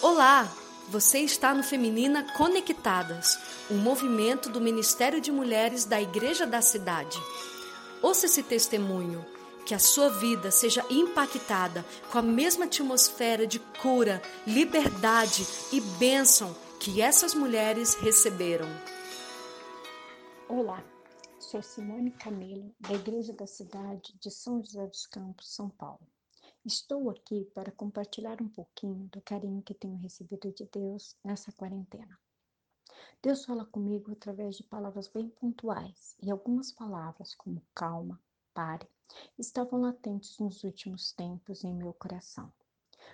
Olá! Você está no Feminina Conectadas, um movimento do Ministério de Mulheres da Igreja da Cidade. Ouça esse testemunho, que a sua vida seja impactada com a mesma atmosfera de cura, liberdade e bênção que essas mulheres receberam. Olá, sou Simone Camilo, da Igreja da Cidade de São José dos Campos, São Paulo. Estou aqui para compartilhar um pouquinho do carinho que tenho recebido de Deus nessa quarentena. Deus fala comigo através de palavras bem pontuais e algumas palavras como calma, pare, estavam latentes nos últimos tempos em meu coração.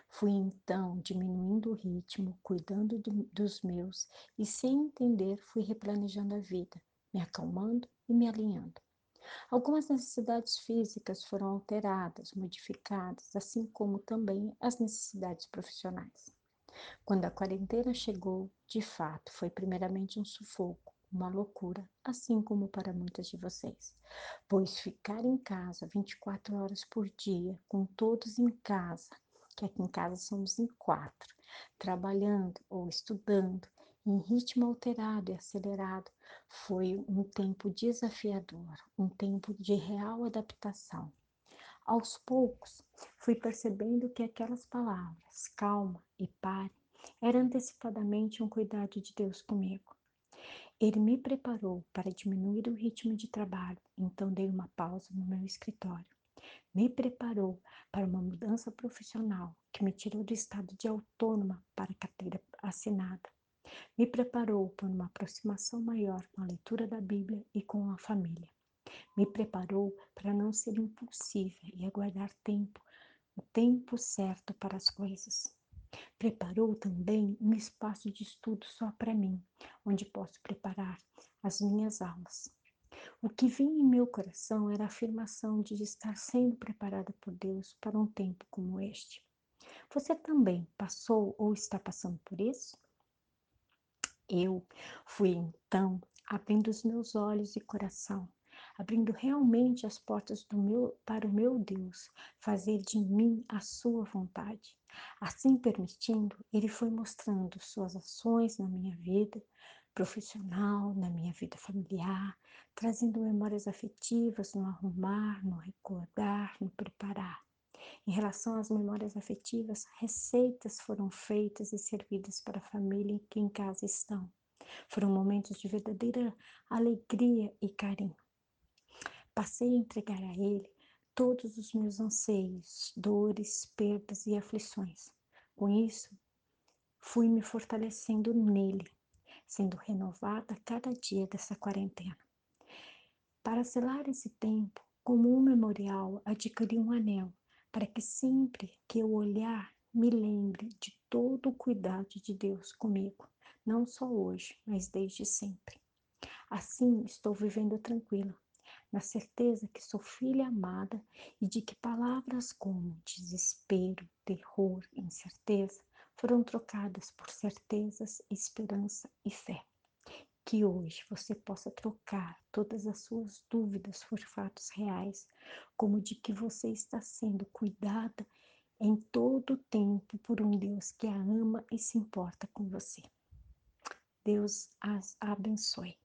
Fui então diminuindo o ritmo, cuidando do, dos meus e, sem entender, fui replanejando a vida, me acalmando e me alinhando. Algumas necessidades físicas foram alteradas, modificadas, assim como também as necessidades profissionais. Quando a quarentena chegou, de fato, foi primeiramente um sufoco, uma loucura, assim como para muitas de vocês. Pois ficar em casa 24 horas por dia, com todos em casa, que aqui em casa somos em quatro, trabalhando ou estudando, em ritmo alterado e acelerado, foi um tempo desafiador, um tempo de real adaptação. Aos poucos, fui percebendo que aquelas palavras, calma e pare, eram antecipadamente um cuidado de Deus comigo. Ele me preparou para diminuir o ritmo de trabalho, então dei uma pausa no meu escritório. Me preparou para uma mudança profissional que me tirou do estado de autônoma para carteira assinada me preparou para uma aproximação maior com a leitura da Bíblia e com a família. Me preparou para não ser impulsiva e aguardar tempo, o tempo certo para as coisas. Preparou também um espaço de estudo só para mim, onde posso preparar as minhas aulas. O que vinha em meu coração era a afirmação de estar sendo preparada por Deus para um tempo como este. Você também passou ou está passando por isso? Eu fui então abrindo os meus olhos e coração, abrindo realmente as portas do meu para o meu Deus, fazer de mim a sua vontade. Assim permitindo, ele foi mostrando suas ações na minha vida profissional, na minha vida familiar, trazendo memórias afetivas no arrumar, no recordar, no preparar. Em relação às memórias afetivas, receitas foram feitas e servidas para a família que em casa estão. Foram momentos de verdadeira alegria e carinho. Passei a entregar a Ele todos os meus anseios, dores, perdas e aflições. Com isso, fui me fortalecendo nele, sendo renovada cada dia dessa quarentena. Para selar esse tempo, como um memorial, adquiri um anel para que sempre que eu olhar, me lembre de todo o cuidado de Deus comigo, não só hoje, mas desde sempre. Assim estou vivendo tranquila, na certeza que sou filha amada e de que palavras como desespero, terror, incerteza foram trocadas por certezas, esperança e fé que hoje você possa trocar todas as suas dúvidas por fatos reais, como de que você está sendo cuidada em todo o tempo por um Deus que a ama e se importa com você. Deus as abençoe.